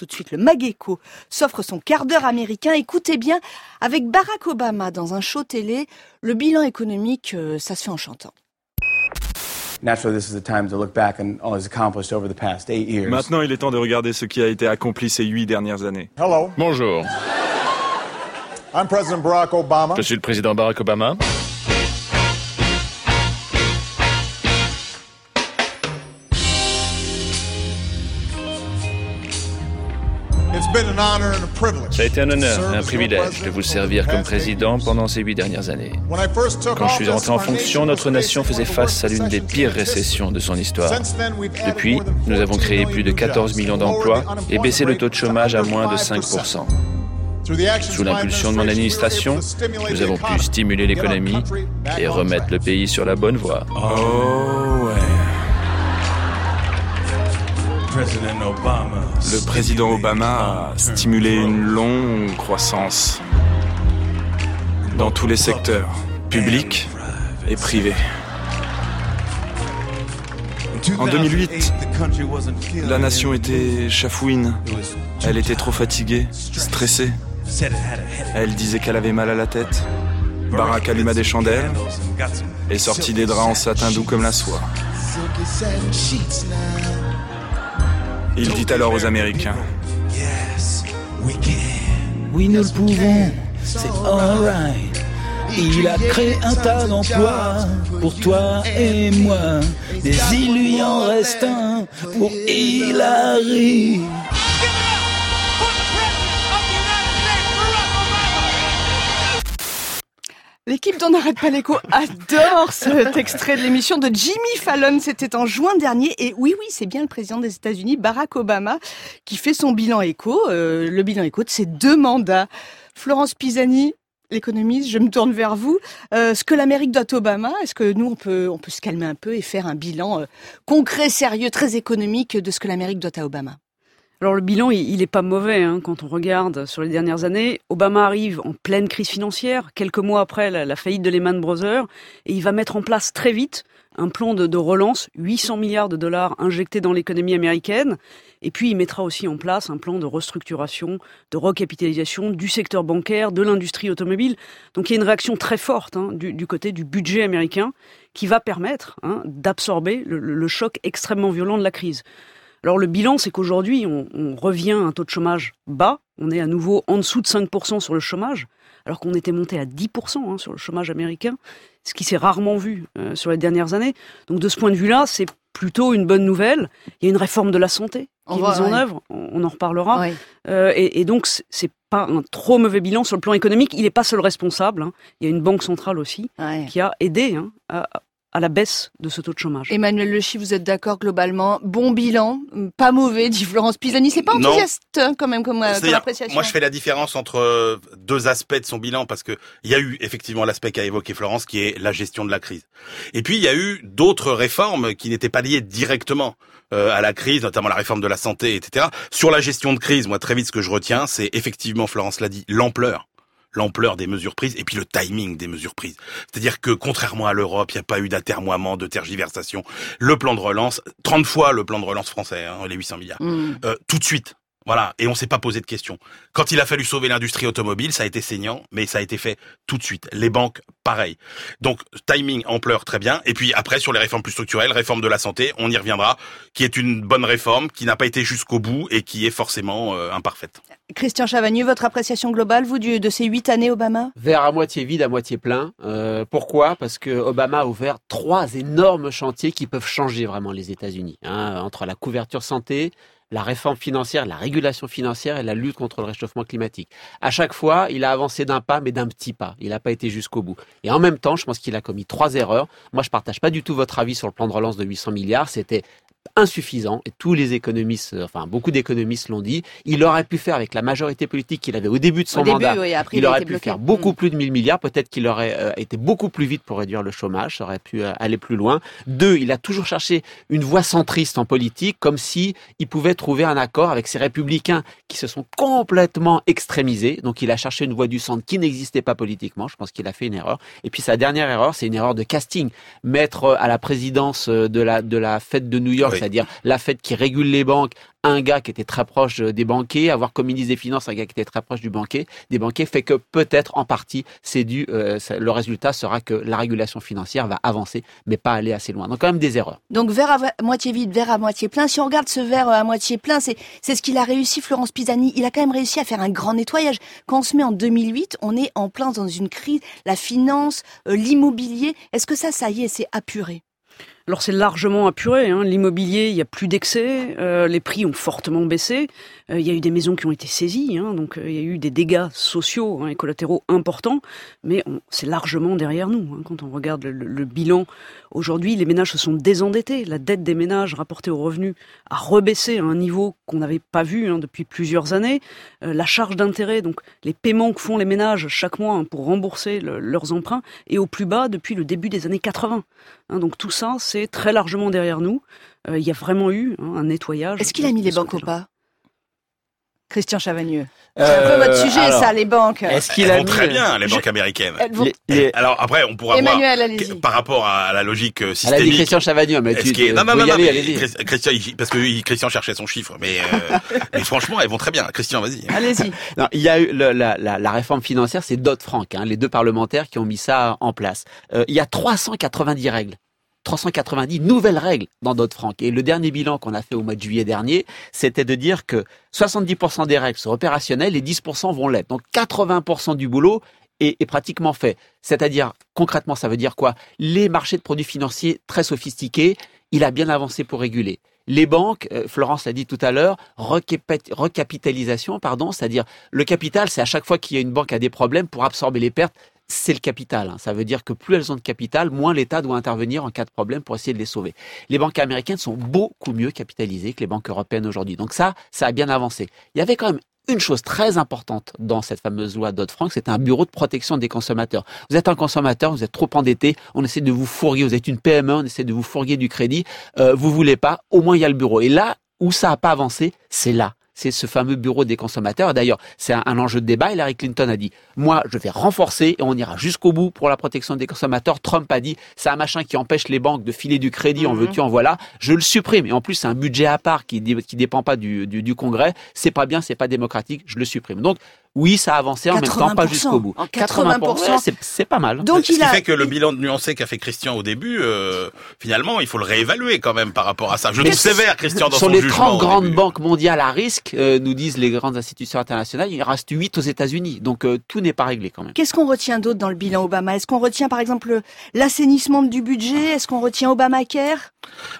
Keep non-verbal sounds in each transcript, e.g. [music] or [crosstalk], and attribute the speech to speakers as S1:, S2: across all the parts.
S1: tout de suite, le Mageco s'offre son quart d'heure américain. Écoutez bien, avec Barack Obama dans un show télé, le bilan économique, euh, ça se fait en chantant.
S2: Maintenant,
S3: il est temps de regarder ce qui a été accompli ces huit dernières années.
S4: Hello.
S5: Bonjour.
S4: I'm President Barack Obama.
S5: Je suis le président Barack Obama. Ça a été un honneur et un privilège de vous servir comme président pendant ces huit dernières années. Quand je suis entré en fonction, notre nation faisait face à l'une des pires récessions de son histoire. Depuis, nous avons créé plus de 14 millions d'emplois et baissé le taux de chômage à moins de 5% Sous l'impulsion de mon administration, nous avons pu stimuler l'économie et remettre le pays sur la bonne voie.
S3: Oh ouais. Le président Obama a stimulé une longue croissance dans tous les secteurs, publics et privés. En 2008, la nation était chafouine. Elle était trop fatiguée, stressée. Elle disait qu'elle avait mal à la tête. Barack alluma des chandelles et sortit des draps en satin doux comme la soie. Il dit alors aux Américains
S6: Oui, nous le pouvons. C'est alright. Il a créé un tas d'emplois pour toi et moi. Mais il lui en reste un pour Hillary.
S1: L'équipe d'On n'arrête pas l'écho adore cet [laughs] extrait de l'émission de Jimmy Fallon. C'était en juin dernier. Et oui, oui, c'est bien le président des États-Unis, Barack Obama, qui fait son bilan écho, euh, le bilan écho de ses deux mandats. Florence Pisani, l'économiste, je me tourne vers vous. Euh, ce que l'Amérique doit à Obama, est-ce que nous, on peut, on peut se calmer un peu et faire un bilan euh, concret, sérieux, très économique de ce que l'Amérique doit à Obama?
S7: Alors le bilan, il n'est pas mauvais hein, quand on regarde sur les dernières années. Obama arrive en pleine crise financière, quelques mois après la, faillite de Lehman Brothers, et il va mettre en place très vite un plan de, relance, 800 milliards de dollars injectés dans l'économie américaine, et puis il mettra aussi en place un plan de restructuration, de recapitalisation du secteur bancaire, de l'industrie automobile. Donc il y a une réaction très forte hein, du, côté du budget américain qui va permettre hein, d'absorber le choc extrêmement violent de la crise. Alors le bilan, c'est qu'aujourd'hui, on, revient à un taux de chômage bas. On est à nouveau en dessous de 5% sur le chômage, alors qu'on était monté à 10% hein, sur le chômage américain, ce qui s'est rarement vu euh, sur les dernières années. Donc de ce point de vue-là, c'est plutôt une bonne nouvelle. Il y a une réforme de la santé qui est mise en œuvre, on, en reparlera. Euh, et, et, donc c'est pas un trop mauvais bilan sur le plan économique. Il n'est pas seul responsable. Hein. Il y a une banque centrale aussi qui a aidé hein, à, à la baisse de ce taux de chômage.
S1: Emmanuel Lechy, vous êtes d'accord globalement? Bon bilan, pas mauvais, dit Florence Pisani. C'est pas enthousiaste hein, quand même comme, euh, comme appréciation.
S8: Moi, je fais la différence entre euh, deux aspects de son bilan parce que il y a eu effectivement l'aspect qu'a évoqué Florence, qui est la gestion de la crise. Et puis il y a eu d'autres réformes qui n'étaient pas liées directement euh, à la crise, notamment la réforme de la santé, etc. Sur la gestion de crise, moi très vite ce que je retiens, c'est effectivement, Florence l'a dit, l'ampleur l'ampleur des mesures prises et puis le timing des mesures prises. C'est-à-dire que contrairement à l'Europe, il n'y a pas eu d'atermoiement, de tergiversation. Le plan de relance, 30 fois le plan de relance français, hein, les 800 milliards, mm. euh, tout de suite. Voilà, et on s'est pas posé de questions. Quand il a fallu sauver l'industrie automobile, ça a été saignant, mais ça a été fait tout de suite. Les banques, pareil. Donc timing, ampleur, très bien. Et puis après sur les réformes plus structurelles, réforme de la santé, on y reviendra, qui est une bonne réforme, qui n'a pas été jusqu'au bout et qui est forcément euh, imparfaite.
S1: Christian Chavagneux, votre appréciation globale, vous, de ces huit années Obama?
S9: Vers à moitié vide, à moitié plein. Euh, pourquoi? Parce que Obama a ouvert trois énormes chantiers qui peuvent changer vraiment les États-Unis. Hein, entre la couverture santé, la réforme financière, la régulation financière et la lutte contre le réchauffement climatique. À chaque fois, il a avancé d'un pas, mais d'un petit pas. Il n'a pas été jusqu'au bout. Et en même temps, je pense qu'il a commis trois erreurs. Moi, je partage pas du tout votre avis sur le plan de relance de 800 milliards. C'était insuffisant, et tous les économistes, euh, enfin beaucoup d'économistes l'ont dit, il aurait pu faire avec la majorité politique qu'il avait au début de son mandat, il, aurait pu faire beaucoup mm. plus de 1000 milliards, peut-être qu'il aurait euh, été beaucoup plus vite pour réduire le chômage, ça aurait pu euh, aller plus loin. Deux, il a toujours cherché une voie centriste en politique, comme si il pouvait trouver un accord avec ces républicains qui se sont complètement extrémisés, donc il a cherché une voie du centre qui n'existait pas politiquement, je pense qu'il a fait une erreur. Et puis sa dernière erreur, c'est une erreur de casting. Mettre à la présidence de la, de la fête de New York c'est-à-dire la Fed qui régule les banques, un gars qui était très proche des banquiers, avoir comme ministre des Finances un gars qui était très proche du banquier, des banquiers, fait que peut-être en partie, c'est dû, euh, le résultat sera que la régulation financière va avancer, mais pas aller assez loin. Donc quand même des erreurs.
S1: Donc verre à moitié vide, verre à moitié plein. Si on regarde ce verre à moitié plein, c'est c'est ce qu'il a réussi, Florence Pisani. Il a quand même réussi à faire un grand nettoyage. Quand on se met en 2008, on est en plein dans une crise, la finance, euh, l'immobilier. Est-ce que ça, ça y est, c'est apuré?
S7: Alors c'est largement apuré. Hein. L'immobilier, il y a plus d'excès, euh, les prix ont fortement baissé. Euh, il y a eu des maisons qui ont été saisies, hein. donc euh, il y a eu des dégâts sociaux hein, et collatéraux importants, mais c'est largement derrière nous. Quand on regarde le, bilan aujourd'hui, les ménages se sont désendettés. La dette des ménages rapportée aux revenus a rebaissé à un niveau qu'on n'avait pas vu depuis plusieurs années. la charge d'intérêt, donc les paiements que font les ménages chaque mois pour rembourser leurs emprunts, est au plus bas depuis le début des années 80. donc tout ça, c'est très largement derrière nous. Euh, il y a vraiment eu hein, un nettoyage.
S1: Est-ce qu'il a mis les banques au pas? Christian Chavagneux. C'est un peu votre sujet, ça, les banques?
S8: Est-ce qu'il a vont très bien, les banques américaines. Alors après, on pourra
S1: Emmanuel,
S8: voir par rapport à la logique euh, systémique. Elle a dit
S9: Christian Chavagneux, mais tu,
S8: non, non, non, non, Christian, parce que Christian cherchait son chiffre, mais, euh, [laughs] mais franchement, elles vont très bien. Christian, vas-y.
S1: Allez-y. [laughs]
S9: Il y a eu la, la, la, réforme financière, c'est Dodd Frank, hein, les deux parlementaires qui ont mis ça en place. Euh, il y a 390 règles 390 nouvelles règles dans Dodd-Frank. Et le dernier bilan qu'on a fait au mois de juillet dernier, c'était de dire que 70% des règles sont opérationnelles et 10% vont l'être. Donc 80% du boulot est, pratiquement fait. C'est-à-dire, concrètement, ça veut dire quoi? Les marchés de produits financiers très sophistiqués, il a bien avancé pour réguler. Les banques, euh, Florence l'a dit tout à l'heure, recapitalisation, pardon, c'est-à-dire le capital, c'est à chaque fois qu'il y a une banque a des problèmes pour absorber les pertes, c'est le capital. Hein. Ça veut dire que plus elles ont de capital, moins l'État doit intervenir en cas de problème pour essayer de les sauver. Les banques américaines sont beaucoup mieux capitalisées que les banques européennes aujourd'hui. Donc ça, ça a bien avancé. Il y avait quand même une chose très importante dans cette fameuse loi Dodd-Frank, c'est un bureau de protection des consommateurs. Vous êtes un consommateur, vous êtes trop endetté, on essaie de vous fourguer, vous êtes une PME, on essaie de vous fourguer du crédit, euh, vous voulez pas, au moins il y a le bureau. Et là où ça n'a pas avancé, c'est là c'est ce fameux bureau des consommateurs. D'ailleurs, c'est un, enjeu de débat. Hillary Clinton a dit, moi, je vais renforcer et on ira jusqu'au bout pour la protection des consommateurs. Trump a dit, c'est un machin qui empêche les banques de filer du crédit, en mhm. veux-tu, en voilà. Je le supprime. Et en plus, c'est un budget à part qui, qui dépend pas du, du, du Congrès. C'est pas bien, c'est pas démocratique. Je le supprime. Donc, oui, ça a avancé en même temps, pas jusqu'au bout.
S1: En 80%,
S8: c'est pas mal. Donc Ce qui fait que le bilan nuancé qu'a fait Christian au début, euh, finalement, il faut le réévaluer quand même par rapport à ça. Je trouve sévère, Christian, dans
S9: Sur
S8: son
S9: les 30 grandes banques mondiales à risque, euh, nous disent les grandes institutions internationales, il reste 8 aux États-Unis. Donc euh, tout n'est pas réglé quand même.
S1: Qu'est-ce qu'on retient d'autre dans le bilan Obama? Est-ce qu'on retient par exemple l'assainissement du budget? Est-ce qu'on retient Obamacare?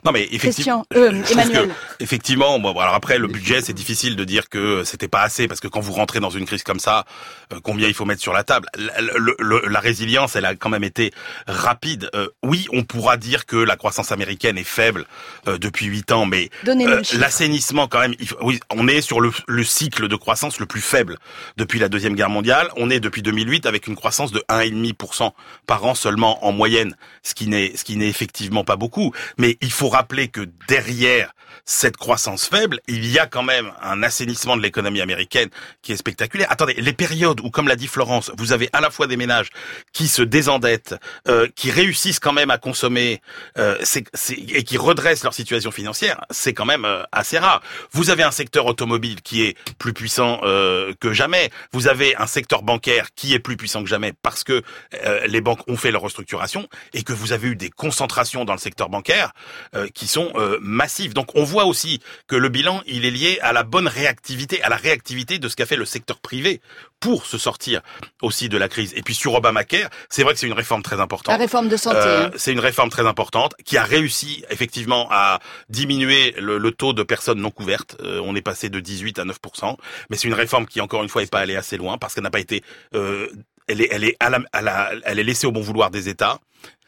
S8: Non mais effectivement,
S1: Emmanuel.
S8: effectivement, bon, alors après le budget, c'est difficile de dire que c'était pas assez parce que quand vous rentrez dans une crise comme ça, euh, combien il faut mettre sur la table. La, résilience, elle a quand même été rapide. Euh, oui, on pourra dire que la croissance américaine est faible euh, depuis huit ans, mais l'assainissement quand même. oui, on est sur le, le, cycle de croissance le plus faible depuis la deuxième guerre mondiale. On est depuis 2008 avec une croissance de 1,5% par an seulement en moyenne, ce qui n'est ce qui n'est effectivement pas beaucoup. Mais il faut rappeler que derrière cette croissance faible, il y a quand même un assainissement de l'économie américaine qui est spectaculaire. Attendez, les périodes où, comme l'a dit Florence, vous avez à la fois des ménages qui se désendettent, euh, qui réussissent quand même à consommer euh, et qui redressent leur situation financière, c'est quand même euh, assez rare. Vous avez un secteur automobile qui est plus puissant euh, que jamais. Vous avez un secteur bancaire qui est plus puissant que jamais parce que euh, les banques ont fait leur restructuration et que vous avez eu des concentrations dans le secteur bancaire qui sont massives. Donc on voit aussi que le bilan, il est lié à la bonne réactivité, à la réactivité de ce qu'a fait le secteur privé pour se sortir aussi de la crise. Et puis sur Obamacare, c'est vrai que c'est une réforme très importante.
S1: La réforme de santé. Euh,
S8: hein. c'est une réforme très importante qui a réussi effectivement à diminuer le, taux de personnes non couvertes. Euh, on est passé de 18 à 9 mais c'est une réforme qui encore une fois n'est pas allée assez loin parce qu'elle n'a pas été euh, elle est, elle est, à la, à la, elle est laissée au bon vouloir des États.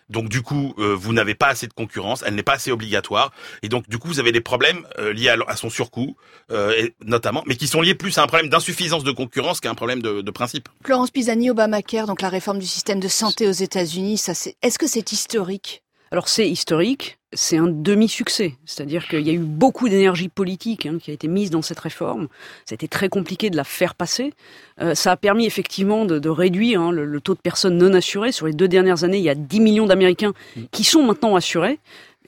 S8: Donc du coup, euh, vous n'avez pas assez de concurrence, elle n'est pas assez obligatoire, et donc du coup, vous avez des problèmes euh, liés à, son surcoût, euh, et, notamment, mais qui sont liés plus à un problème d'insuffisance de concurrence qu'à un problème de, de, principe.
S1: Florence Pisani, Obamacare, donc la réforme du système de santé aux États-Unis, ça c'est, est-ce que c'est historique?
S7: Alors c'est historique, c'est un demi-succès, c'est-à-dire qu'il y a eu beaucoup d'énergie politique hein, qui a été mise dans cette réforme. Été très compliqué de la faire passer. Euh, ça a permis effectivement de, réduire hein, le, taux de personnes non assurées. Sur les deux dernières années, il y a 10 millions d'Américains qui sont maintenant assurés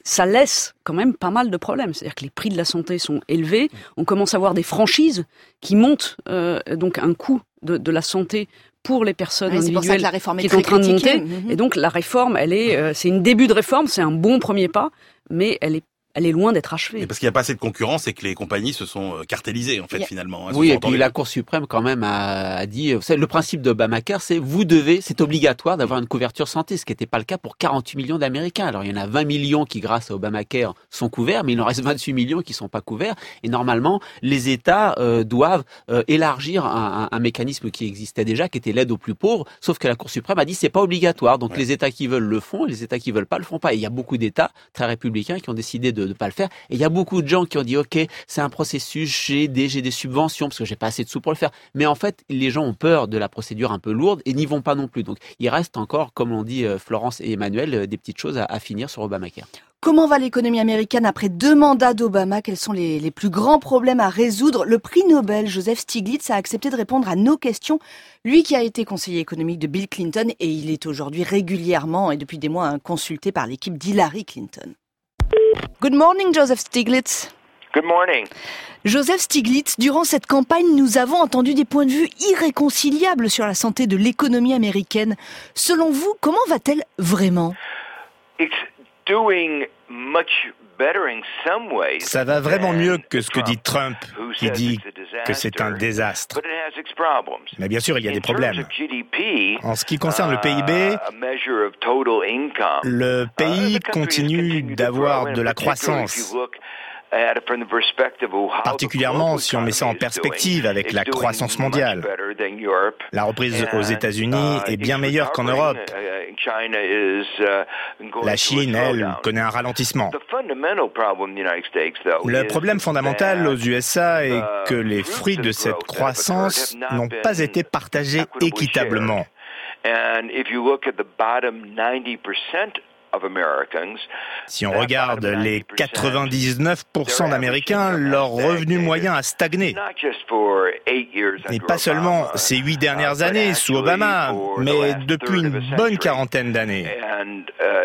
S7: ça laisse quand même pas mal de problèmes. C'est-à-dire que les prix de la santé sont élevés. On commence à voir des franchises qui montent euh, donc un coût de, de la santé pour les personnes
S1: Oui, c'est pour ça que
S7: individuelles
S1: la réforme est
S7: qui est en train de monter.
S1: Mhm.
S7: Et donc la réforme, elle est, euh, c'est une début de réforme, c'est un bon premier pas, mais elle est, elle est loin d'être achevée.
S8: Et parce qu'il n'y a pas assez de concurrence et que les compagnies se sont euh, cartélisées, en fait, finalement. hein,
S9: Oui, et puis la Cour suprême quand même a, a dit, vous savez, le principe d'Obamacare, c'est vous devez, c'est obligatoire d'avoir une couverture santé, ce qui n'était pas le cas pour 48 millions d'Américains. Alors il y en a 20 millions qui, grâce à Obamacare, sont couverts, mais il en reste 28 millions qui sont pas couverts. Et normalement, les États euh, doivent euh, élargir un, un- un mécanisme qui existait déjà, qui était l'aide aux plus pauvres. Sauf que la Cour suprême a dit c'est pas obligatoire. Donc les États qui veulent le font, et les États qui veulent pas le font pas. Et il y a beaucoup d'États très républicains qui ont décidé de ne pas le faire. Et il y a beaucoup de gens qui ont dit ok, c'est un processus, j'ai des, des subventions parce que j'ai pas assez de sous pour le faire. Mais en fait, les gens ont peur de la procédure un peu lourde et n'y vont pas non plus. Donc il reste encore, comme l'ont dit euh, Florence et Emmanuel, euh, des petites choses à, à finir sur Obamacare.
S1: Comment va l'économie américaine après deux mandats d'Obama? Quels sont les, les plus grands problèmes à résoudre? Le prix Nobel, Joseph Stiglitz, a accepté de répondre à nos questions. Lui qui a été conseiller économique de Bill Clinton et il est aujourd'hui régulièrement et depuis des mois hein, consulté par l'équipe d'Hillary Clinton. Good morning, Joseph Stiglitz.
S10: Good morning.
S1: Joseph Stiglitz, durant cette campagne, nous avons entendu des points de vue irréconciliables sur la santé de l'économie américaine. Selon vous, comment va-t-elle vraiment?
S10: It's doing much
S11: Ça va vraiment mieux que ce que dit Trump, qui dit que c'est un désastre. Mais bien sûr, il y a des problèmes. En ce qui concerne le
S10: uh,
S11: PIB,
S10: income,
S11: le
S10: uh,
S11: pays continue d'avoir de la croissance. Particulièrement si on met ça en perspective avec la croissance mondiale. La reprise aux États-Unis
S10: uh,
S11: est bien meilleure qu'en. Europe.
S10: Uh, uh,
S11: La Chine, elle, connaît un ralentissement. Le problème fondamental aux USA est que les fruits de cette croissance n'ont pas été partagés équitablement.
S10: And if you look at the bottom 90% of Americans,
S11: Si on regarde les 99% d'Américains, leur revenu moyen a stagné. Et pas seulement ces huit dernières années sous Obama, mais depuis une bonne quarantaine d'années.
S10: Uh,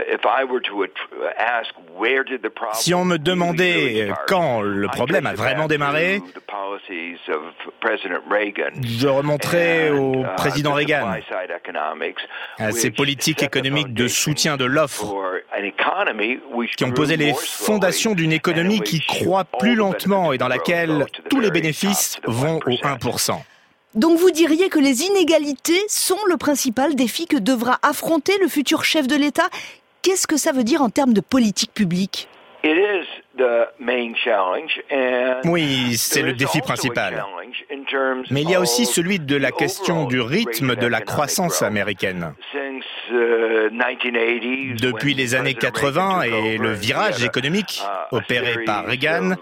S11: Si on me demandait quand le problème a vraiment démarré, je remonterai au
S10: uh,
S11: président Reagan, à ses politiques économiques de soutien de l'offre,
S10: for an economy which
S11: qui ont posé les fondations d'une économie qui croît plus lentement et dans laquelle tous les bénéfices vont au
S10: 1%.
S11: 1%.
S1: Donc vous diriez que les inégalités sont le principal défi que devra affronter le futur chef de l'État Qu'est-ce que ça veut dire en termes de politique publique?
S10: It is the main challenge and
S11: Oui, c'est
S10: there
S11: le
S10: is
S11: défi principal. Mais il y a aussi celui de la
S10: the
S11: question du rythme de
S10: of
S11: la croissance
S10: growth.
S11: américaine.
S10: Since, uh, 1980s,
S11: Depuis les années
S10: President
S11: 80
S10: Reagan took
S11: et le virage économique
S10: a
S11: opéré par Reagan,
S10: uh,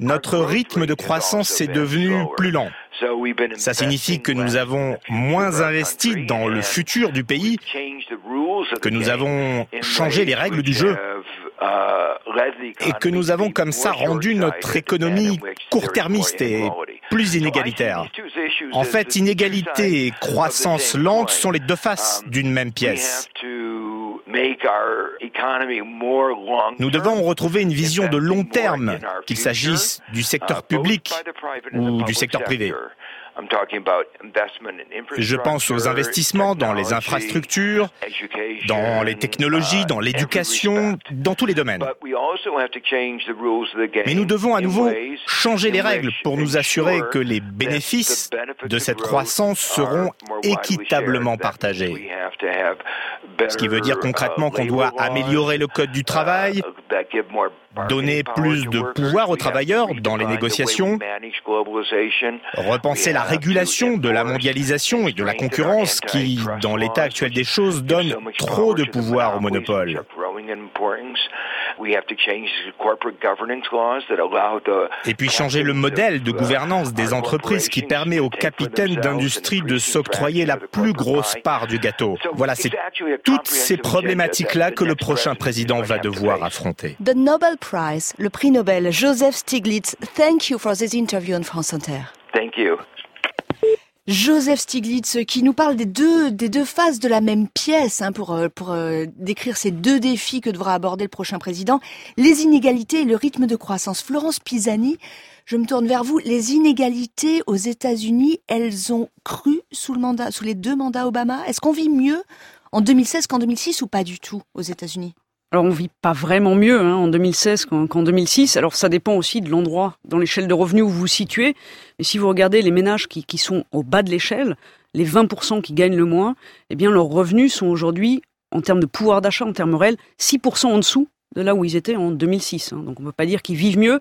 S11: notre rythme de croissance est devenu plus lent. Ça signifie que nous avons moins investi dans le futur du pays, que nous avons changé les règles du jeu
S10: uh,
S11: et que nous avons comme ça rendu notre économie court-termiste et plus inégalitaire. En fait, inégalité et croissance lente sont les deux faces d'une même pièce. Nous devons retrouver une vision de long terme, qu'il s'agisse du secteur public ou du secteur privé. Je pense aux investissements dans les infrastructures, dans les technologies, dans l'éducation, dans tous les domaines. Mais nous devons à nouveau changer les règles pour nous assurer que les bénéfices de cette croissance seront équitablement partagés. Ce qui veut dire concrètement qu'on doit améliorer le code du travail, donner plus de pouvoir aux travailleurs dans les négociations, repenser la régulation de la mondialisation et de la concurrence qui, dans l'état actuel des choses, donne trop de pouvoir aux monopoles. Et puis changer le modèle de gouvernance des entreprises qui permet aux capitaines d'industrie de s'octroyer la plus grosse part du gâteau. Voilà, c'est toutes ces problématiques-là que le prochain président va devoir affronter.
S1: Prize, le prix Nobel, Joseph Stiglitz, thank you for this interview on France Inter.
S10: Thank you.
S1: Joseph Stiglitz qui nous parle des deux, des deux faces de la même pièce hein, pour, euh, pour euh, décrire ces deux défis que devra aborder le prochain président, les inégalités et le rythme de croissance. Florence Pisani, je me tourne vers vous. Les inégalités aux États-Unis, elles ont cru sous, le mandat, sous les deux mandats Obama? Est-ce qu'on vit mieux en 2016 qu'en 2006 ou pas du tout aux États-Unis?
S7: Alors on vit pas vraiment mieux hein, en 2016 qu'en 2006. Alors ça dépend aussi de l'endroit dans l'échelle de revenus où vous vous situez. Mais si vous regardez les ménages qui, sont au bas de l'échelle, les 20% qui gagnent le moins, eh bien leurs revenus sont aujourd'hui, en termes de pouvoir d'achat, en termes réels, 6% en dessous de là où ils étaient en 2006. Hein. Donc on ne peut pas dire qu'ils vivent mieux.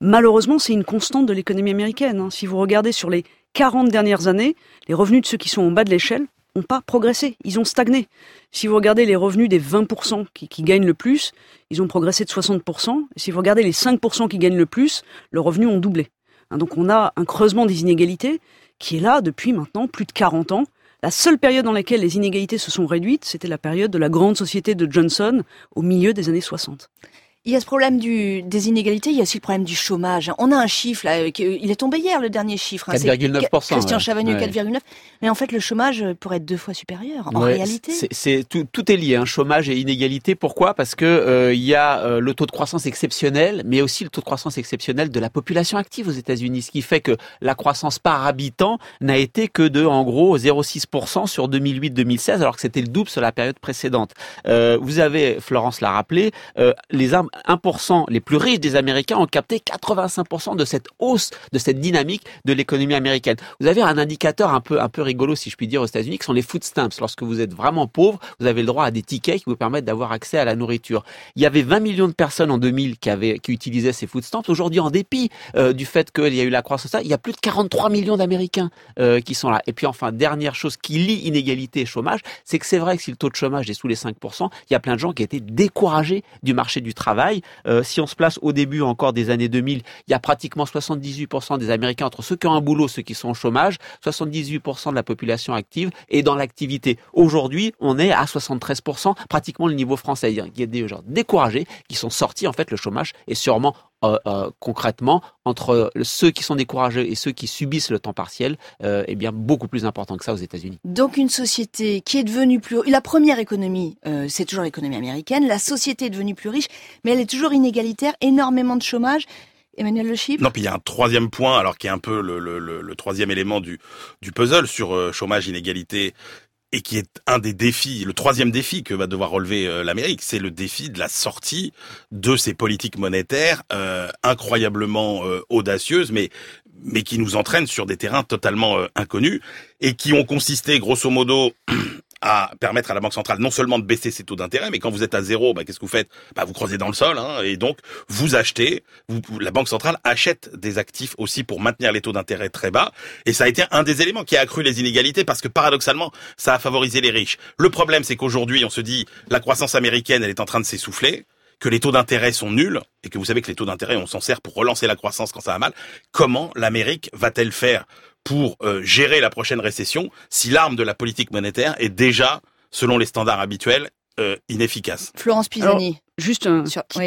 S7: Malheureusement, c'est une constante de l'économie américaine. Hein. Si vous regardez sur les 40 dernières années, les revenus de ceux qui sont en bas de l'échelle n'ont pas progressé, ils ont stagné. Si vous regardez les revenus des 20% qui, qui, gagnent le plus, ils ont progressé de 60%. Et si vous regardez les 5% qui gagnent le plus, le revenu ont doublé. Hein, donc on a un creusement des inégalités qui est là depuis maintenant plus de 40 ans. La seule période dans laquelle les inégalités se sont réduites, c'était la période de la grande société de Johnson au milieu des années 60.
S1: Il y a ce problème du, des inégalités, il y a aussi le problème du chômage. On a un chiffre, là, il est tombé hier, le dernier chiffre.
S9: Hein, 4,9%.
S1: Christian Chavagneux, 4,9%. Mais en fait, le chômage pourrait être deux fois supérieur, en réalité.
S9: C'est, tout, tout est lié, hein, chômage et inégalité. Pourquoi? Parce que euh, il y a euh, le taux de croissance exceptionnel, mais aussi le taux de croissance exceptionnel de la population active aux États-Unis, ce qui fait que la croissance par habitant n'a été que de, en gros, 0,6% sur 2008-2016, alors que c'était le double sur la période précédente. Euh, vous avez, Florence l'a rappelé, euh, les 1% les plus riches des Américains ont capté 85% de cette hausse, de cette dynamique de l'économie américaine. Vous avez un indicateur un peu, un peu rigolo, si je puis dire, aux États-Unis, qui sont les food stamps. Lorsque vous êtes vraiment pauvre, vous avez le droit à des tickets qui vous permettent d'avoir accès à la nourriture. Il y avait 20 millions de personnes en 2000 qui avaient, qui utilisaient ces food stamps. Aujourd'hui, en dépit euh, du fait qu'il y a eu la croissance, il y a plus de 43 millions d'Américains euh, qui sont là. Et puis enfin, dernière chose qui lie inégalité et chômage, c'est que c'est vrai que si le taux de chômage est sous les 5%, il y a plein de gens qui étaient découragés du marché du travail euh, si on se place au début encore des années 2000, il y a pratiquement 78% des Américains entre ceux qui ont un boulot, ceux qui sont au chômage, 78% de la population active est dans l'activité. Aujourd'hui, on est à 73%, pratiquement le niveau français. Il y a des gens découragés qui sont sortis. En fait, le chômage est sûrement euh, euh, concrètement entre ceux qui sont découragés et ceux qui subissent le temps partiel euh, est bien beaucoup plus important que ça aux États-Unis.
S1: Donc une société qui est devenue plus la première économie, euh, c'est toujours l'économie américaine. La société est devenue plus riche, mais elle est toujours inégalitaire, énormément de chômage. Emmanuel Le Chip
S8: Non, puis il y a un troisième point, alors qui est un peu le, le, le, le troisième élément du, du puzzle sur euh, chômage, inégalité et qui est un des défis, le troisième défi que va devoir relever euh, l'Amérique, c'est le défi de la sortie de ces politiques monétaires euh, incroyablement euh, audacieuses, mais mais qui nous entraînent sur des terrains totalement inconnus et qui ont consisté grosso modo [clears throat] à permettre à la Banque centrale non seulement de baisser ses taux d'intérêt, mais quand vous êtes à zéro, bah, qu'est-ce que vous faites? Bah, Vous creusez dans le sol, hein, et donc vous achetez, vous, la Banque centrale achète des actifs aussi pour maintenir les taux d'intérêt très bas, et ça a été un des éléments qui a accru les inégalités, parce que paradoxalement, ça a favorisé les riches. Le problème, c'est qu'aujourd'hui, on se dit, la croissance américaine, elle est en train de s'essouffler, que les taux d'intérêt sont nuls, et que vous savez que les taux d'intérêt, on s'en sert pour relancer la croissance quand ça va mal, comment l'Amérique va-t-elle faire? Pour euh, gérer la prochaine récession si l'arme de la politique monétaire est déjà, selon les standards habituels, euh, inefficace.
S1: Florence Pisani.
S7: Juste une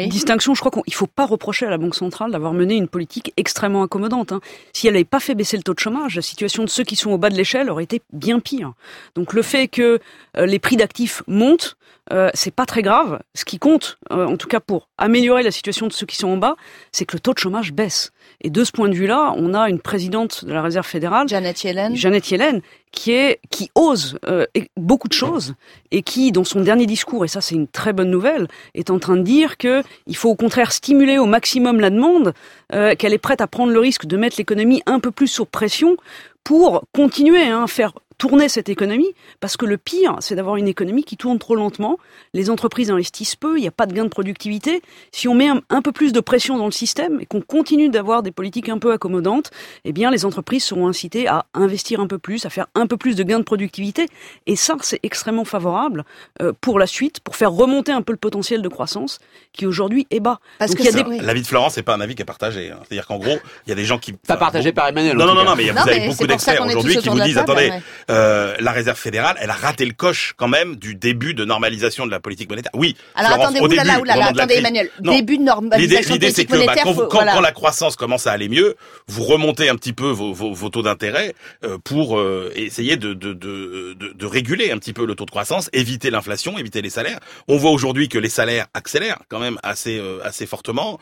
S7: distinction, je crois qu'il ne faut pas reprocher à la Banque centrale d'avoir mené une politique extrêmement accommodante. Hein. Si elle n'avait pas fait baisser le taux de chômage, la situation de ceux qui sont au bas de l'échelle aurait été bien pire. Donc le fait que euh, les prix d'actifs montent, euh, c'est pas très grave. Ce qui compte, euh, en tout cas pour améliorer la situation de ceux qui sont en bas, c'est que le taux de chômage baisse. Et de ce point de vue-là, on a une présidente de la Réserve fédérale,
S1: Janet Yellen,
S7: Janet Yellen qui est qui ose euh, beaucoup de choses et qui, dans son dernier discours, et ça c'est une très bonne nouvelle, est en train de dire que il faut au contraire stimuler au maximum la demande, euh, qu'elle est prête à prendre le risque de mettre l'économie un peu plus sous pression pour continuer hein, à faire tourner cette économie, parce que le pire, c'est d'avoir une économie qui tourne trop lentement, les entreprises investissent peu, il n'y a pas de gain de productivité. Si on met un, peu plus de pression dans le système et qu'on continue d'avoir des politiques un peu accommodantes, eh bien les entreprises seront incitées à investir un peu plus, à faire un peu plus de gains de productivité, et ça, c'est extrêmement favorable euh, pour la suite, pour faire remonter un peu le potentiel de croissance qui aujourd'hui est bas.
S8: Parce que l'avis de Florence, c'est pas un avis qui est partagé. Hein. C'est-à-dire qu'en gros, il y a des gens qui
S9: pas partagé par Emmanuel.
S8: Non, non, non, mais vous avez beaucoup d'experts aujourd'hui qui vous disent, attendez, euh, la réserve fédérale, elle a raté le coche quand même du début de normalisation de la politique monétaire. Oui.
S1: Alors attendez, au début, attendez Emmanuel, début de normalisation
S8: L'idée c'est que bah, quand, quand, la croissance commence à aller mieux, vous remontez un petit peu vos, vos, vos taux d'intérêt euh, pour euh, essayer de, de, de, de, réguler un petit peu le taux de croissance, éviter l'inflation, éviter les salaires. On voit aujourd'hui que les salaires accélèrent quand même assez euh, assez fortement,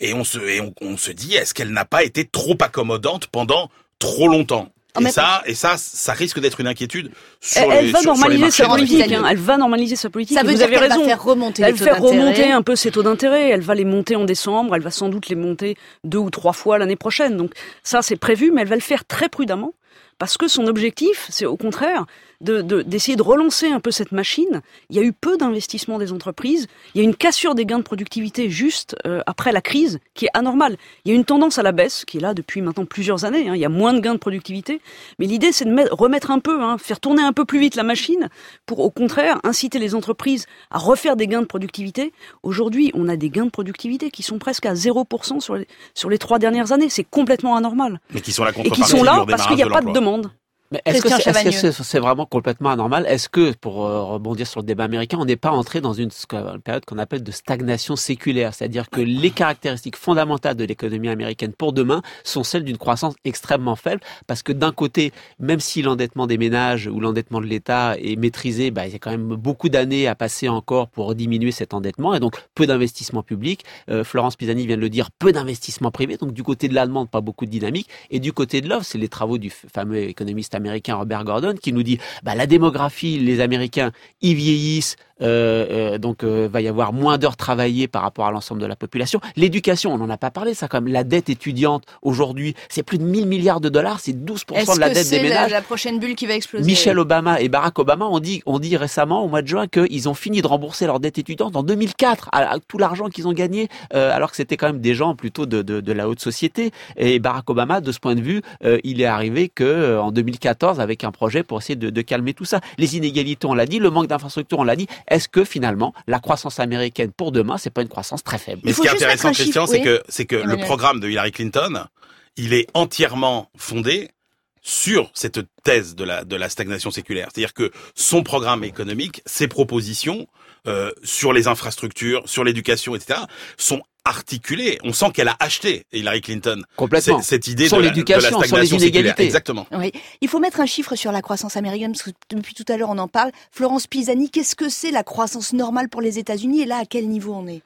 S8: et on se et on, on se dit est-ce qu'elle n'a pas été trop accommodante pendant trop longtemps? Et ça, et ça, ça risque d'être une inquiétude sur
S7: elle,
S8: les,
S7: va
S8: sur,
S7: normaliser
S8: sa
S7: politique. Hein, elle va normaliser sa politique.
S1: Ça veut
S7: vous
S1: dire
S7: avez raison.
S1: Va faire remonter
S7: elle
S1: les taux
S7: faire remonter un peu ses taux d'intérêt. Elle va les monter en décembre. Elle va sans doute les monter deux ou trois fois l'année prochaine. Donc ça, c'est prévu, mais elle va le faire très prudemment parce que son objectif, c'est au contraire d'essayer de, d'essayer de, relancer un peu cette machine. Il y a eu peu d'investissement des entreprises. Il y a une cassure des gains de productivité juste euh, après la crise qui est anormale. Il y a une tendance à la baisse qui est là depuis maintenant plusieurs années. Hein. Il y a moins de gains de productivité. Mais l'idée, c'est de mettre, remettre un peu, hein, faire tourner un peu plus vite la machine pour au contraire inciter les entreprises à refaire des gains de productivité. Aujourd'hui, on a des gains de productivité qui sont presque à 0% sur les, sur les trois dernières années. C'est complètement anormal.
S8: Mais qui sont la
S7: Et qui sont là parce qu'il n'y a pas de demande.
S9: Mais est-ce que c'est -ce vraiment complètement anormal? Est-ce que, pour euh, rebondir sur le débat américain, on n'est pas entré dans une, une période qu'on appelle de stagnation séculaire? C'est-à-dire que les caractéristiques fondamentales de l'économie américaine pour demain sont celles d'une croissance extrêmement faible, parce que d'un côté, même si l'endettement des ménages ou l'endettement de l'État est maîtrisé, bah, il y a quand même beaucoup d'années à passer encore pour diminuer cet endettement, et donc peu d'investissement public. Euh, Florence Pisani vient de le dire, peu d'investissement privé, donc du côté de la demande, pas beaucoup de dynamique, et du côté de l'offre, c'est les travaux du fameux économiste américain Robert Gordon qui nous dit bah, la démographie, les Américains, ils vieillissent, euh, euh, donc euh, va y avoir moins d'heures travaillées par rapport à l'ensemble de la population. L'éducation, on n'en a pas parlé, ça quand même. La dette étudiante aujourd'hui, c'est plus de 1000 milliards de dollars, c'est 12% de la dette des ménages.
S1: La, la prochaine bulle qui va exploser.
S9: Michel Obama et Barack Obama ont dit, ont dit récemment au mois de juin qu'ils ont fini de rembourser leur dette étudiante en 2004, à, tout l'argent qu'ils ont gagné, euh, alors que c'était quand même des gens plutôt de, de, de, la haute société. Et Barack Obama, de ce point de vue, euh, il est arrivé que euh, en 2014 avec un projet pour essayer de, de calmer tout ça. Les inégalités, on l'a dit, le manque d'infrastructures, on l'a dit. Est-ce que finalement la croissance américaine pour demain, c'est pas une croissance très faible?
S8: Mais ce qui est intéressant, Christian, c'est que c'est que le programme de Hillary Clinton, il est entièrement fondé sur cette thèse de la de la stagnation séculaire, c'est-à-dire que son programme économique, ses propositions euh, sur les infrastructures, sur l'éducation, etc., sont articulées. On sent qu'elle a acheté Hillary Clinton
S9: complètement
S8: cette idée
S9: sur
S8: de, la, de la stagnation
S9: sur les inégalités.
S8: Exactement.
S1: Oui, il faut mettre un chiffre sur la croissance américaine parce que depuis tout à l'heure on en parle. Florence Pisani, qu'est-ce que c'est la croissance normale pour les États-Unis? Et là à quel niveau on est?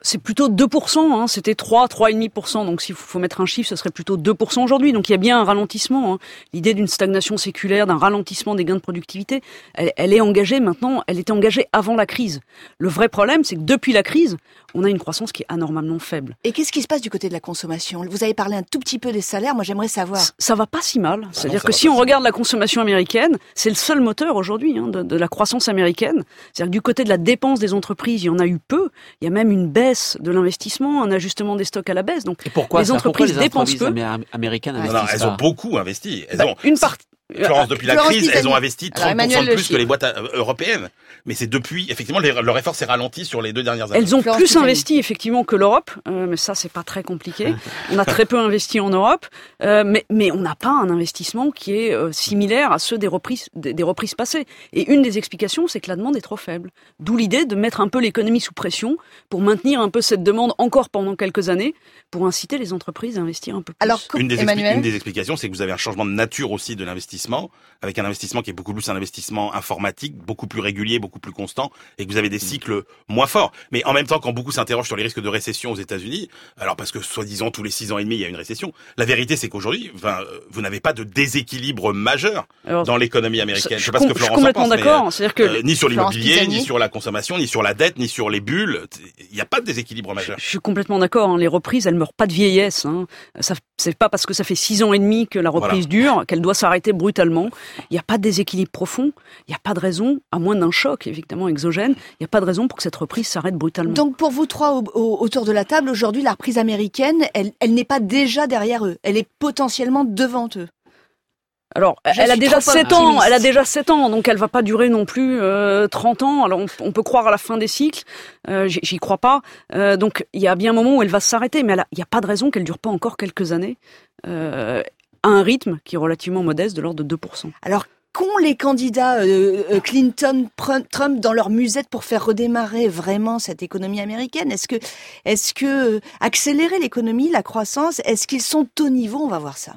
S7: C'est plutôt 2%, hein. c'était 3, 3,5%. Donc s'il faut mettre un chiffre, ce serait plutôt 2% aujourd'hui. Donc il y a bien un ralentissement. Hein. L'idée d'une stagnation séculaire, d'un ralentissement des gains de productivité, elle, elle, est engagée maintenant, elle était engagée avant la crise. Le vrai problème, c'est que depuis la crise, on a une croissance qui est anormalement faible.
S1: Et qu'est-ce qui se passe du côté de la consommation? Vous avez parlé un tout petit peu des salaires, moi j'aimerais savoir.
S7: Ça, ça va pas si mal. Ah C'est-à-dire que si on regarde la consommation américaine, c'est le seul moteur aujourd'hui hein, de, de la croissance américaine. C'est-à-dire que du côté de la dépense des entreprises, il y en a eu peu. Il y a même une baisse de l'investissement, un ajustement des stocks à la baisse. Donc
S9: Et pourquoi?
S7: les
S9: ça
S7: entreprises
S9: pourquoi les
S7: dépensent peu.
S9: Amé- américaines
S8: Non, non, elles ont beaucoup investi. Elles
S7: Bah,
S8: ont
S7: une partie.
S8: Florence, depuis la crise, elles ont investi
S1: Alors,
S8: 30%
S1: Emmanuel
S8: de plus que les boîtes euh, européennes. Mais c'est depuis, effectivement, les- leur effort s'est ralenti sur les deux dernières années.
S7: Elles ont
S1: Florence
S7: plus investi effectivement que l'Europe, euh, mais ça c'est pas très compliqué. [laughs] On a très peu investi en Europe, euh, mais mais on n'a pas un investissement qui est euh, similaire à ceux des reprises des, des reprises passées. Et une des explications, c'est que la demande est trop faible. D'où l'idée de mettre un peu l'économie sous pression pour maintenir un peu cette demande encore pendant quelques années, pour inciter les entreprises à investir un peu plus.
S1: Alors,
S8: Une des, expli-
S1: Emmanuel
S8: une des explications, c'est que vous avez un changement de nature aussi de l'investissement, avec un investissement qui est beaucoup plus un investissement informatique, beaucoup plus régulier, beaucoup plus constant, et que vous avez des cycles moins forts. Mais en même temps, quand beaucoup s'interrogent sur les risques de récession aux États-Unis, alors parce que soi-disant tous les six ans et demi il y a une récession, la vérité c'est qu'aujourd'hui, euh, vous n'avez pas de déséquilibre majeur
S7: Alors,
S8: dans l'économie américaine.
S7: je,
S8: Je sais pas ce que Florence pense,
S7: d'accord. C'est-à-dire que
S8: euh, ni sur l'immobilier, ni sur la consommation, ni sur la dette, ni sur les bulles. Il n'y a pas de déséquilibre majeur.
S7: Je suis complètement d'accord. hein. Les reprises, elles meurent pas de vieillesse. Hein. Ça, c'est pas parce que ça fait six ans et demi que la reprise dure qu'elle doit s'arrêter brutalement. Il n'y a pas de déséquilibre profond. Il n'y a pas de raison, à moins d'un choc évidemment exogène, il n'y a pas de raison pour que cette reprise s'arrête brutalement.
S1: Donc pour vous trois au- au- autour de la table, aujourd'hui, la reprise américaine, elle, elle n'est pas déjà derrière eux, elle est potentiellement devant eux.
S7: Alors,
S1: Je
S7: elle a déjà
S1: trop
S7: 7 ans, elle a déjà 7 ans, donc elle va pas durer non plus euh, 30 ans. Alors on, on peut croire à la fin des cycles, euh, j'y- crois pas. Euh, donc il y a bien un moment où elle va s'arrêter, mais il n'y a pas de raison qu'elle dure pas encore quelques années. Euh, à un rythme qui est relativement modeste, de l'ordre de 2%.
S1: Alors, qu'ont les candidats euh, euh, Clinton, Trump dans leur musette pour faire redémarrer vraiment cette économie américaine? Est-ce que, est-ce que euh, accélérer l'économie, la croissance, est-ce qu'ils sont au niveau? On va voir ça.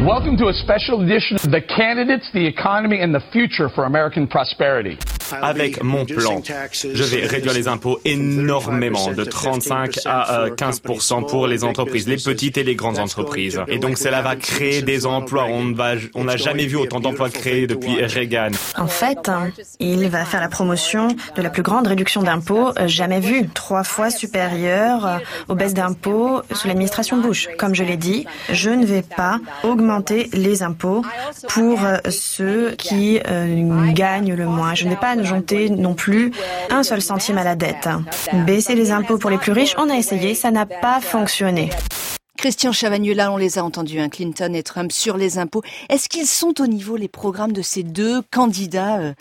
S12: Welcome to a special edition of The Candidates, the Economy and the Future for American Prosperity.
S13: Avec mon plan, je vais réduire les impôts énormément, de 35 à 15% pour les entreprises, les petites et les grandes entreprises. Et donc cela va créer des emplois. On n'a jamais vu autant d'emplois créés depuis Reagan.
S14: En fait, il va faire la promotion de la plus grande réduction d'impôts jamais vue, trois fois supérieure aux baisses d'impôts sous l'administration Bush. Comme je l'ai dit, je ne vais pas augmenter les impôts pour ceux qui euh, gagnent le moins. Je ne vais pas ajouter non plus un seul centime à la dette. Baisser les impôts pour les plus riches, on a essayé, ça n'a pas fonctionné.
S1: Christian Chavagneux, là, on les a entendus, hein, Clinton et Trump, sur les impôts. Est-ce qu'ils sont au niveau, les programmes de ces deux candidats euh,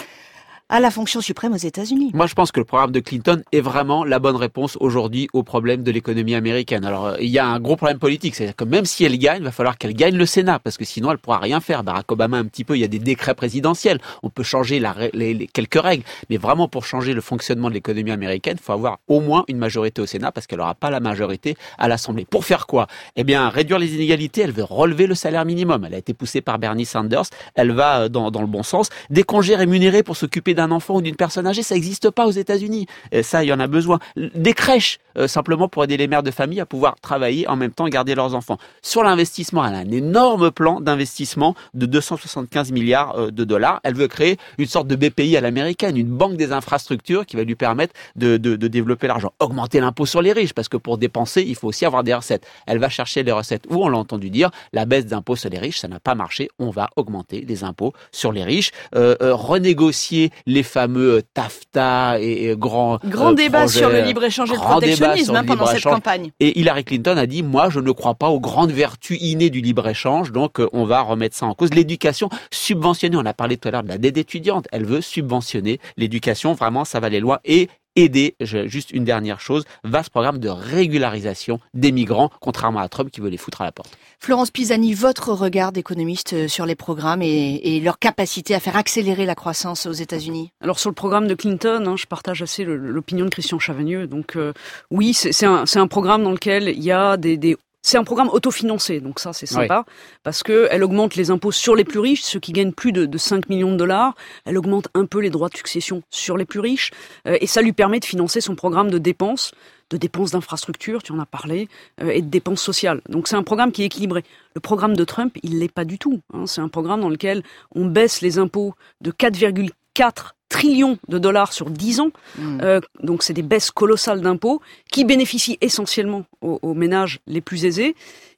S1: à la fonction suprême aux États-Unis.
S9: Moi, je pense que le programme de Clinton est vraiment la bonne réponse aujourd'hui au problème de l'économie américaine. Alors, euh, il y a un gros problème politique, c'est-à-dire que même si elle gagne, il va falloir qu'elle gagne le Sénat, parce que sinon, elle pourra rien faire. Barack Obama, un petit peu, il y a des décrets présidentiels, on peut changer la, les, quelques règles, mais vraiment pour changer le fonctionnement de l'économie américaine, il faut avoir au moins une majorité au Sénat, parce qu'elle n'aura pas la majorité à l'Assemblée. Pour faire quoi? Eh bien, réduire les inégalités. Elle veut relever le salaire minimum. Elle a été poussée par Bernie Sanders. Elle va euh, dans, dans le bon sens. Des congés rémunérés pour s'occuper d'un enfant ou d'une personne âgées, ça n'existe pas aux États-Unis. Ça, il y en a besoin. Des crèches, euh, simplement pour aider les mères de famille à pouvoir travailler en même temps et garder leurs enfants. Sur l'investissement, elle a un énorme plan d'investissement de 275 milliards euh, de dollars. Elle veut créer une sorte de BPI à l'américaine, une banque des infrastructures qui va lui permettre de, de, développer l'argent. Augmenter l'impôt sur les riches, parce que pour dépenser, il faut aussi avoir des recettes. Elle va chercher les recettes. Où on l'a entendu dire, la baisse d'impôts sur les riches, ça n'a pas marché. On va augmenter les impôts sur les riches, euh, renégocier les fameux TAFTA et, grand
S1: grand euh, débat sur le libre échange et le protectionnisme hein, pendant cette campagne.
S9: Et Hillary Clinton a dit moi je ne crois pas aux grandes vertus innées du libre échange donc euh, on va remettre ça en cause. L'éducation subventionnée, on a parlé tout à l'heure de la dette étudiante, elle veut subventionner l'éducation vraiment ça va aller loin et aider, juste une dernière chose, vaste programme de régularisation des migrants, contrairement à Trump qui veut les foutre à la porte.
S1: Florence Pisani, votre regard d'économiste euh, sur les programmes et, leur capacité à faire accélérer la croissance aux États-Unis?
S7: Alors sur le programme de Clinton, hein, je partage assez l'opinion de Christian Chavagneux. Donc euh, oui, c'est un, un, programme dans lequel il y a des, des c'est un programme autofinancé, donc ça c'est sympa, parce que elle augmente les impôts sur les plus riches, ceux qui gagnent plus de, 5 millions de dollars. Elle augmente un peu les droits de succession sur les plus riches, euh, et ça lui permet de financer son programme de dépenses, de dépenses d'infrastructures, tu en as parlé, euh, et de dépenses sociales. Donc c'est un programme qui est équilibré. Le programme de Trump, il l'est pas du tout. Hein. C'est un programme dans lequel on baisse les impôts de 4,4 trillions de dollars sur 10 ans. Hmm. Euh, donc c'est des baisses colossales d'impôts qui bénéficient essentiellement aux, ménages les plus aisés.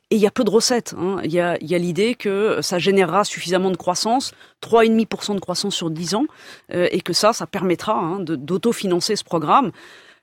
S7: Et il y a peu de recettes. Hein. Il y a, l'idée que ça générera suffisamment de croissance, 3,5% de croissance sur 10 ans, euh, et que ça, ça permettra hein, d'autofinancer ce programme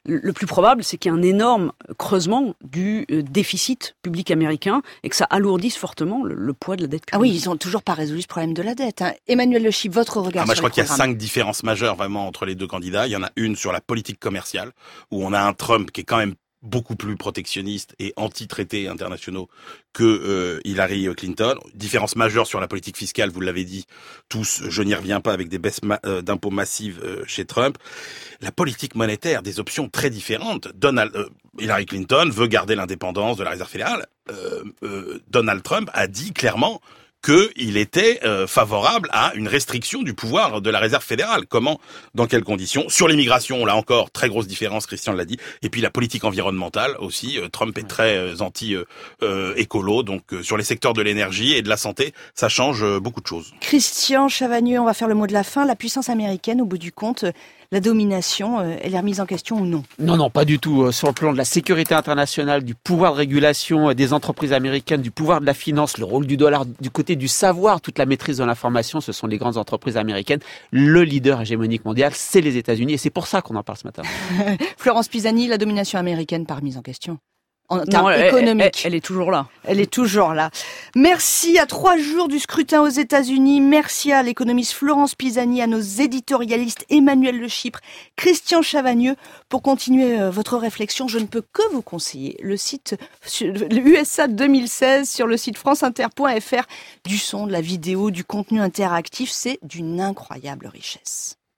S7: le plus probable, c'est qu'il y ait un énorme creusement du euh, déficit public américain et que ça alourdisse fortement le, poids de la dette publique.
S1: Ah oui, ils ont toujours pas résolu ce problème de la dette. Hein. Emmanuel Le Chip, votre regard ah, moi,
S8: Je crois qu'il y a cinq différences majeures vraiment entre les deux candidats. Il y en a une sur la politique commerciale, où on a un Trump qui est quand même beaucoup plus protectionniste et anti-traités internationaux que euh, Hillary Clinton. Différence majeure sur la politique fiscale, vous l'avez dit tous, je n'y reviens pas avec des baisses euh, d'impôts massives euh, chez Trump. La politique monétaire, des options très différentes. Donald, Hillary Clinton veut garder l'indépendance de la Réserve fédérale. Donald Trump a dit clairement qu'il était euh, favorable à une restriction du pouvoir de la réserve fédérale. Comment, dans quelles conditions? Sur l'immigration, là encore, très grosse différence, Christian l'a dit. Et puis la politique environnementale aussi. Euh, Trump est très euh, anti-écolo, donc sur les secteurs de l'énergie et de la santé, ça change beaucoup de choses.
S1: Christian Chavagneux, on va faire le mot de la fin. La puissance américaine, au bout du compte, la domination, euh, elle est remise en question ou non
S9: Non, non, pas du tout. Euh, sur le plan de la sécurité internationale, du pouvoir de régulation euh, des entreprises américaines, du pouvoir de la finance, le rôle du dollar, du côté du savoir, toute la maîtrise de l'information, ce sont les grandes entreprises américaines. Le leader hégémonique mondial, c'est les États-Unis et c'est pour ça qu'on en parle ce matin. [laughs]
S1: Florence Pisani, la domination américaine pas remise en question en termes économiques.
S7: Elle, est toujours là.
S1: Elle est toujours là. Merci à trois jours du scrutin aux États-Unis. Merci à l'économiste Florence Pisani, à nos éditorialistes Emmanuel Le Chypre, Christian Chavagneux. Pour continuer euh, votre réflexion, je ne peux que vous conseiller le site USA 2016 sur le site franceinter.fr. Du son, de la vidéo, du contenu interactif, c'est d'une incroyable richesse.